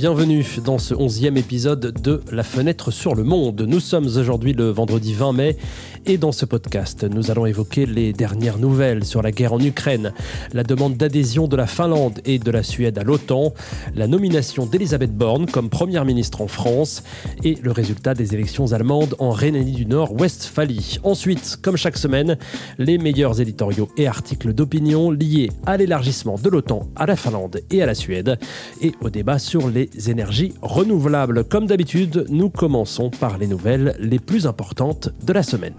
Bienvenue dans ce onzième épisode de La fenêtre sur le monde. Nous sommes aujourd'hui le vendredi 20 mai et dans ce podcast, nous allons évoquer les dernières nouvelles sur la guerre en Ukraine, la demande d'adhésion de la Finlande et de la Suède à l'OTAN, la nomination d'Elisabeth Borne comme première ministre en France et le résultat des élections allemandes en Rhénanie du Nord-Westphalie. Ensuite, comme chaque semaine, les meilleurs éditoriaux et articles d'opinion liés à l'élargissement de l'OTAN à la Finlande et à la Suède et au débat sur les énergies renouvelables. Comme d'habitude, nous commençons par les nouvelles les plus importantes de la semaine.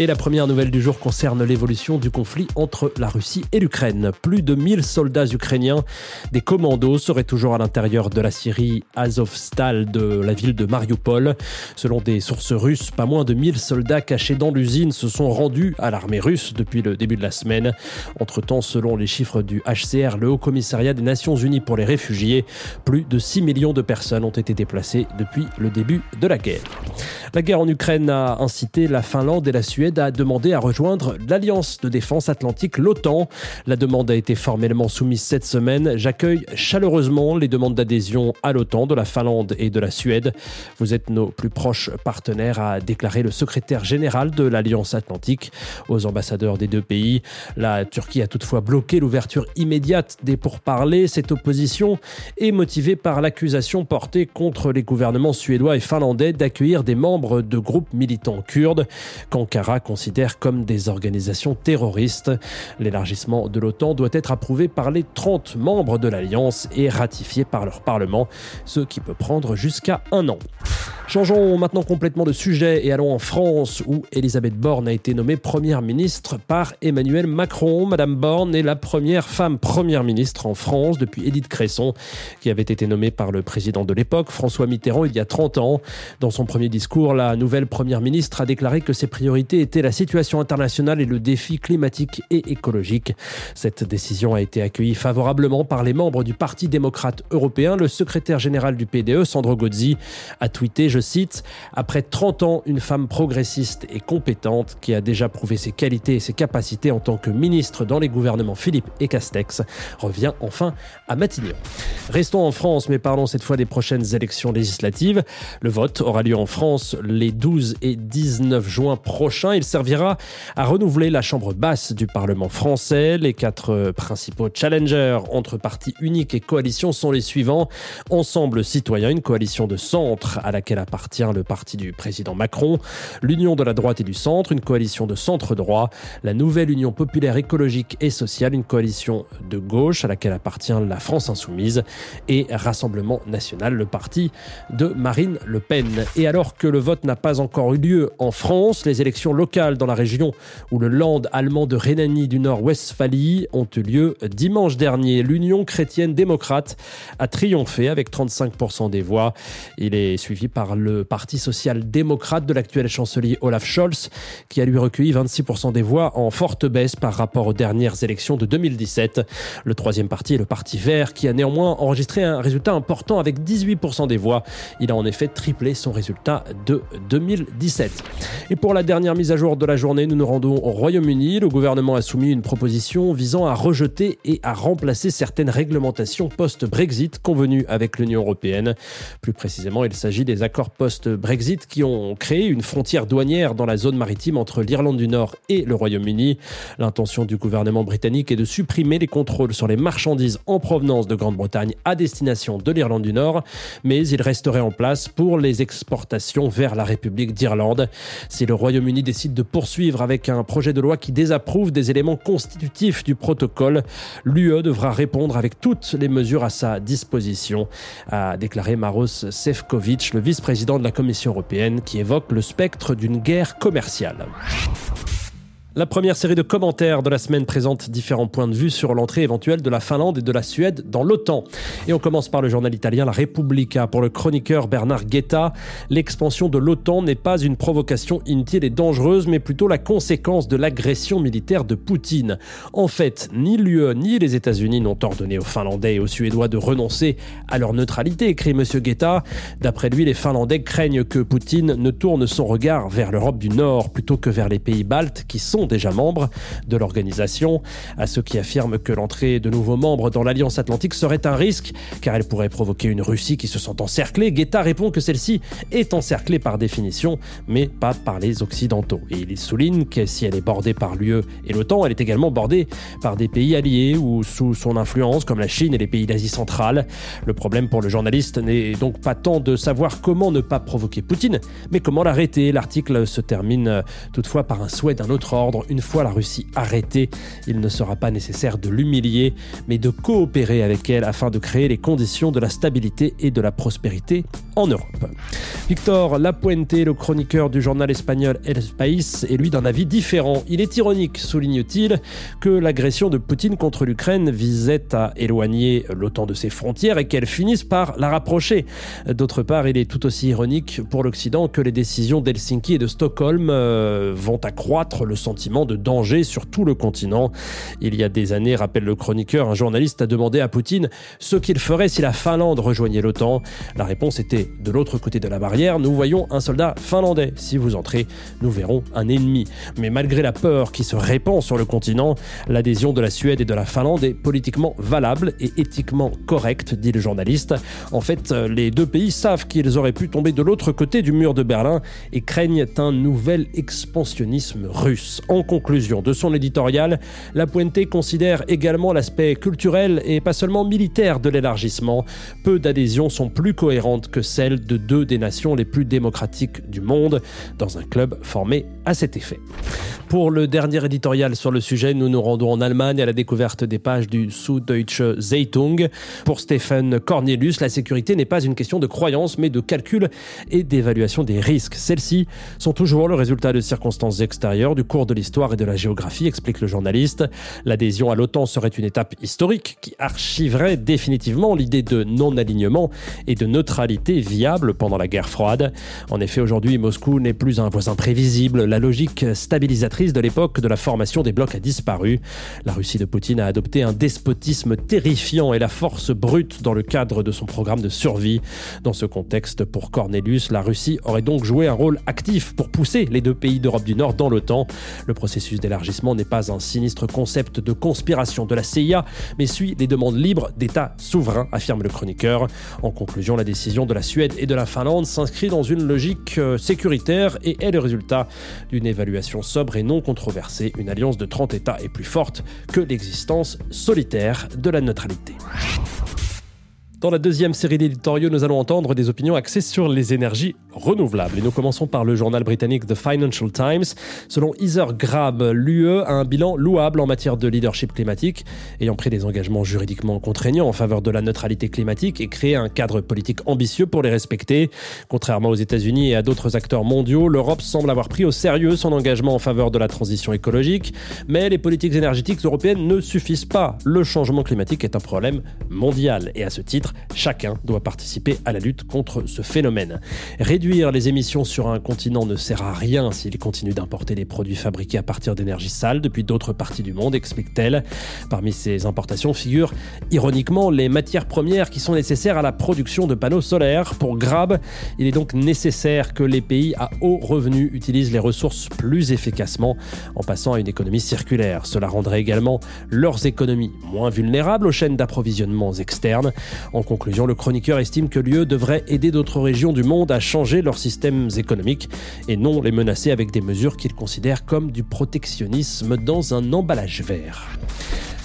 Et la première nouvelle du jour concerne l'évolution du conflit entre la Russie et l'Ukraine. Plus de 1000 soldats ukrainiens, des commandos, seraient toujours à l'intérieur de la Syrie Azovstal de la ville de Mariupol. Selon des sources russes, pas moins de 1000 soldats cachés dans l'usine se sont rendus à l'armée russe depuis le début de la semaine. Entre-temps, selon les chiffres du HCR, le Haut Commissariat des Nations Unies pour les réfugiés, plus de 6 millions de personnes ont été déplacées depuis le début de la guerre. La guerre en Ukraine a incité la Finlande et la Suède a demandé à rejoindre l'Alliance de défense atlantique, l'OTAN. La demande a été formellement soumise cette semaine. J'accueille chaleureusement les demandes d'adhésion à l'OTAN de la Finlande et de la Suède. Vous êtes nos plus proches partenaires, a déclaré le secrétaire général de l'Alliance atlantique aux ambassadeurs des deux pays. La Turquie a toutefois bloqué l'ouverture immédiate des pourparlers. Cette opposition est motivée par l'accusation portée contre les gouvernements suédois et finlandais d'accueillir des membres de groupes militants kurdes qu'Ankara considère comme des organisations terroristes. L'élargissement de l'OTAN doit être approuvé par les 30 membres de l'Alliance et ratifié par leur Parlement, ce qui peut prendre jusqu'à un an. Changeons maintenant complètement de sujet et allons en France où Elisabeth Borne a été nommée première ministre par Emmanuel Macron. Madame Borne est la première femme première ministre en France depuis Édith Cresson qui avait été nommée par le président de l'époque, François Mitterrand, il y a 30 ans. Dans son premier discours, la nouvelle première ministre a déclaré que ses priorités étaient la situation internationale et le défi climatique et écologique. Cette décision a été accueillie favorablement par les membres du Parti démocrate européen. Le secrétaire général du PDE, Sandro Gozzi, a tweeté, je cite, Après 30 ans, une femme progressiste et compétente qui a déjà prouvé ses qualités et ses capacités en tant que ministre dans les gouvernements Philippe et Castex revient enfin à Matignon. Restons en France, mais parlons cette fois des prochaines élections législatives. Le vote aura lieu en France les 12 et 19 juin prochains. Il servira à renouveler la chambre basse du Parlement français. Les quatre principaux challengers entre partis uniques et coalitions sont les suivants. Ensemble citoyen, une coalition de centre à laquelle appartient le parti du président Macron, l'Union de la droite et du centre, une coalition de centre-droit, la nouvelle Union populaire écologique et sociale, une coalition de gauche à laquelle appartient la France insoumise, et Rassemblement national, le parti de Marine Le Pen. Et alors que le vote n'a pas encore eu lieu en France, les élections locales dans la région où le land allemand de Rhénanie du Nord-Westphalie ont eu lieu dimanche dernier. L'Union chrétienne démocrate a triomphé avec 35% des voix. Il est suivi par le Parti social-démocrate de l'actuel chancelier Olaf Scholz, qui a lui recueilli 26% des voix en forte baisse par rapport aux dernières élections de 2017. Le troisième parti est le Parti vert, qui a néanmoins enregistré un résultat important avec 18% des voix. Il a en effet triplé son résultat de 2017. Et pour la dernière mise à jour de la journée, nous nous rendons au Royaume-Uni. Le gouvernement a soumis une proposition visant à rejeter et à remplacer certaines réglementations post-Brexit convenues avec l'Union européenne. Plus précisément, il s'agit des accords post-Brexit qui ont créé une frontière douanière dans la zone maritime entre l'Irlande du Nord et le Royaume-Uni. L'intention du gouvernement britannique est de supprimer les contrôles sur les marchandises en provenance de Grande-Bretagne à destination de l'Irlande du Nord, mais il resterait en place pour les exportations vers la République d'Irlande. Si le Royaume-Uni décide de poursuivre avec un projet de loi qui désapprouve des éléments constitutifs du protocole, l'UE devra répondre avec toutes les mesures à sa disposition, a déclaré Maros Sefcovic, le vice-président de la Commission européenne, qui évoque le spectre d'une guerre commerciale. La première série de commentaires de la semaine présente différents points de vue sur l'entrée éventuelle de la Finlande et de la Suède dans l'OTAN. Et on commence par le journal italien La Repubblica. Pour le chroniqueur Bernard Guetta, l'expansion de l'OTAN n'est pas une provocation inutile et dangereuse, mais plutôt la conséquence de l'agression militaire de Poutine. En fait, ni l'UE ni les États-Unis n'ont ordonné aux Finlandais et aux Suédois de renoncer à leur neutralité, écrit M. Guetta. D'après lui, les Finlandais craignent que Poutine ne tourne son regard vers l'Europe du Nord plutôt que vers les pays baltes qui sont déjà membres de l'organisation. À ceux qui affirment que l'entrée de nouveaux membres dans l'Alliance Atlantique serait un risque, car elle pourrait provoquer une Russie qui se sent encerclée, Guetta répond que celle-ci est encerclée par définition, mais pas par les Occidentaux. Et il souligne que si elle est bordée par l'UE et l'OTAN, elle est également bordée par des pays alliés ou sous son influence, comme la Chine et les pays d'Asie centrale. Le problème pour le journaliste n'est donc pas tant de savoir comment ne pas provoquer Poutine, mais comment l'arrêter. L'article se termine toutefois par un souhait d'un autre ordre une fois la Russie arrêtée, il ne sera pas nécessaire de l'humilier, mais de coopérer avec elle afin de créer les conditions de la stabilité et de la prospérité en Europe. Victor Lapuente, le chroniqueur du journal espagnol El País, est lui d'un avis différent. Il est ironique, souligne-t-il, que l'agression de Poutine contre l'Ukraine visait à éloigner l'OTAN de ses frontières et qu'elle finisse par la rapprocher. D'autre part, il est tout aussi ironique pour l'Occident que les décisions d'Helsinki et de Stockholm euh, vont accroître le sentiment de danger sur tout le continent. Il y a des années, rappelle le chroniqueur, un journaliste a demandé à Poutine ce qu'il ferait si la Finlande rejoignait l'OTAN. La réponse était de l'autre côté de la barrière, nous voyons un soldat finlandais. Si vous entrez, nous verrons un ennemi. Mais malgré la peur qui se répand sur le continent, l'adhésion de la Suède et de la Finlande est politiquement valable et éthiquement correcte, dit le journaliste. En fait, les deux pays savent qu'ils auraient pu tomber de l'autre côté du mur de Berlin et craignent un nouvel expansionnisme russe. En conclusion de son éditorial, La Puente considère également l'aspect culturel et pas seulement militaire de l'élargissement. Peu d'adhésions sont plus cohérentes que celles de deux des nations les plus démocratiques du monde, dans un club formé à cet effet. Pour le dernier éditorial sur le sujet, nous nous rendons en Allemagne à la découverte des pages du Süddeutsche Zeitung. Pour Stephen Cornelius, la sécurité n'est pas une question de croyance, mais de calcul et d'évaluation des risques. Celles-ci sont toujours le résultat de circonstances extérieures, du cours de l'histoire et de la géographie, explique le journaliste. L'adhésion à l'OTAN serait une étape historique qui archiverait définitivement l'idée de non-alignement et de neutralité viable pendant la guerre froide. En effet, aujourd'hui, Moscou n'est plus un voisin prévisible. La logique stabilisatrice de l'époque de la formation des blocs a disparu. La Russie de Poutine a adopté un despotisme terrifiant et la force brute dans le cadre de son programme de survie. Dans ce contexte, pour Cornelius, la Russie aurait donc joué un rôle actif pour pousser les deux pays d'Europe du Nord dans l'OTAN. Le processus d'élargissement n'est pas un sinistre concept de conspiration de la CIA, mais suit les demandes libres d'États souverains, affirme le chroniqueur. En conclusion, la décision de la Suède et de la Finlande s'inscrit dans une logique euh, sécuritaire et est le résultat d'une évaluation sobre et non controversée, une alliance de 30 États est plus forte que l'existence solitaire de la neutralité. Dans la deuxième série d'éditoriaux, nous allons entendre des opinions axées sur les énergies renouvelables. Et nous commençons par le journal britannique The Financial Times. Selon Heather Grab, l'UE a un bilan louable en matière de leadership climatique, ayant pris des engagements juridiquement contraignants en faveur de la neutralité climatique et créé un cadre politique ambitieux pour les respecter. Contrairement aux États-Unis et à d'autres acteurs mondiaux, l'Europe semble avoir pris au sérieux son engagement en faveur de la transition écologique, mais les politiques énergétiques européennes ne suffisent pas. Le changement climatique est un problème mondial et à ce titre, chacun doit participer à la lutte contre ce phénomène. Réduire les émissions sur un continent ne sert à rien s'il continue d'importer les produits fabriqués à partir d'énergie sale depuis d'autres parties du monde, explique-t-elle. Parmi ces importations figurent ironiquement les matières premières qui sont nécessaires à la production de panneaux solaires. Pour Grab, il est donc nécessaire que les pays à haut revenu utilisent les ressources plus efficacement en passant à une économie circulaire. Cela rendrait également leurs économies moins vulnérables aux chaînes d'approvisionnement externes. Conclusion, le chroniqueur estime que l'UE devrait aider d'autres régions du monde à changer leurs systèmes économiques et non les menacer avec des mesures qu'il considère comme du protectionnisme dans un emballage vert.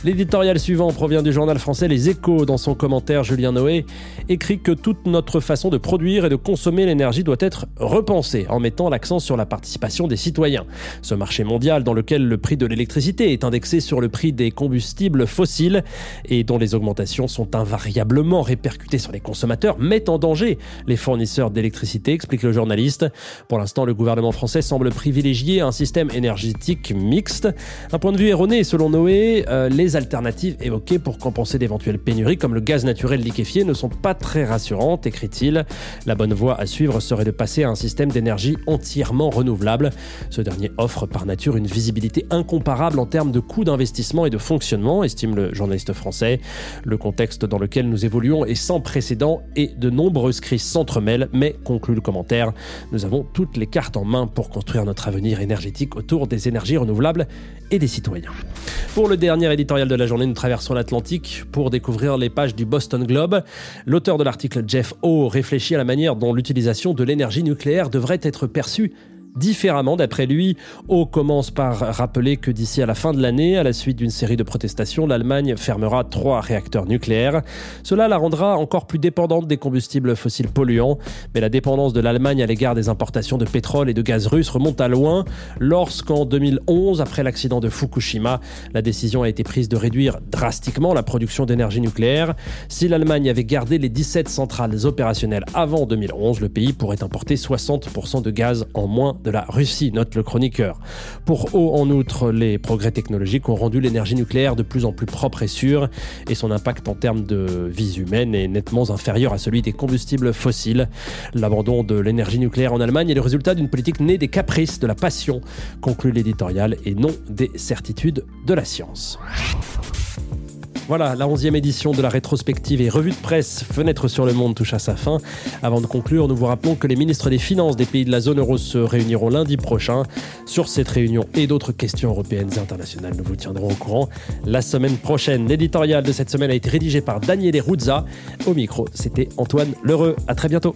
L'éditorial suivant provient du journal français Les Échos. Dans son commentaire, Julien Noé écrit que toute notre façon de produire et de consommer l'énergie doit être repensée en mettant l'accent sur la participation des citoyens. Ce marché mondial dans lequel le prix de l'électricité est indexé sur le prix des combustibles fossiles et dont les augmentations sont invariablement répercutées sur les consommateurs met en danger les fournisseurs d'électricité, explique le journaliste. Pour l'instant, le gouvernement français semble privilégier un système énergétique mixte. Un point de vue erroné selon Noé, euh, alternatives évoquées pour compenser d'éventuelles pénuries, comme le gaz naturel liquéfié, ne sont pas très rassurantes, écrit-il. La bonne voie à suivre serait de passer à un système d'énergie entièrement renouvelable. Ce dernier offre par nature une visibilité incomparable en termes de coûts d'investissement et de fonctionnement, estime le journaliste français. Le contexte dans lequel nous évoluons est sans précédent et de nombreuses crises s'entremêlent, mais, conclut le commentaire, nous avons toutes les cartes en main pour construire notre avenir énergétique autour des énergies renouvelables et des citoyens. Pour le dernier éditorial de la journée, nous traversons l'Atlantique pour découvrir les pages du Boston Globe. L'auteur de l'article Jeff O réfléchit à la manière dont l'utilisation de l'énergie nucléaire devrait être perçue différemment. D'après lui, O commence par rappeler que d'ici à la fin de l'année, à la suite d'une série de protestations, l'Allemagne fermera trois réacteurs nucléaires. Cela la rendra encore plus dépendante des combustibles fossiles polluants. Mais la dépendance de l'Allemagne à l'égard des importations de pétrole et de gaz russe remonte à loin. Lorsqu'en 2011, après l'accident de Fukushima, la décision a été prise de réduire drastiquement la production d'énergie nucléaire. Si l'Allemagne avait gardé les 17 centrales opérationnelles avant 2011, le pays pourrait importer 60% de gaz en moins de la Russie, note le chroniqueur. Pour haut, en outre, les progrès technologiques ont rendu l'énergie nucléaire de plus en plus propre et sûre, et son impact en termes de vie humaine est nettement inférieur à celui des combustibles fossiles. L'abandon de l'énergie nucléaire en Allemagne est le résultat d'une politique née des caprices, de la passion, conclut l'éditorial, et non des certitudes de la science. Voilà, la 11e édition de la rétrospective et revue de presse Fenêtre sur le monde touche à sa fin. Avant de conclure, nous vous rappelons que les ministres des Finances des pays de la zone euro se réuniront lundi prochain. Sur cette réunion et d'autres questions européennes et internationales, nous vous tiendrons au courant la semaine prochaine. L'éditorial de cette semaine a été rédigé par Daniele Ruzza. Au micro, c'était Antoine Lheureux. À très bientôt.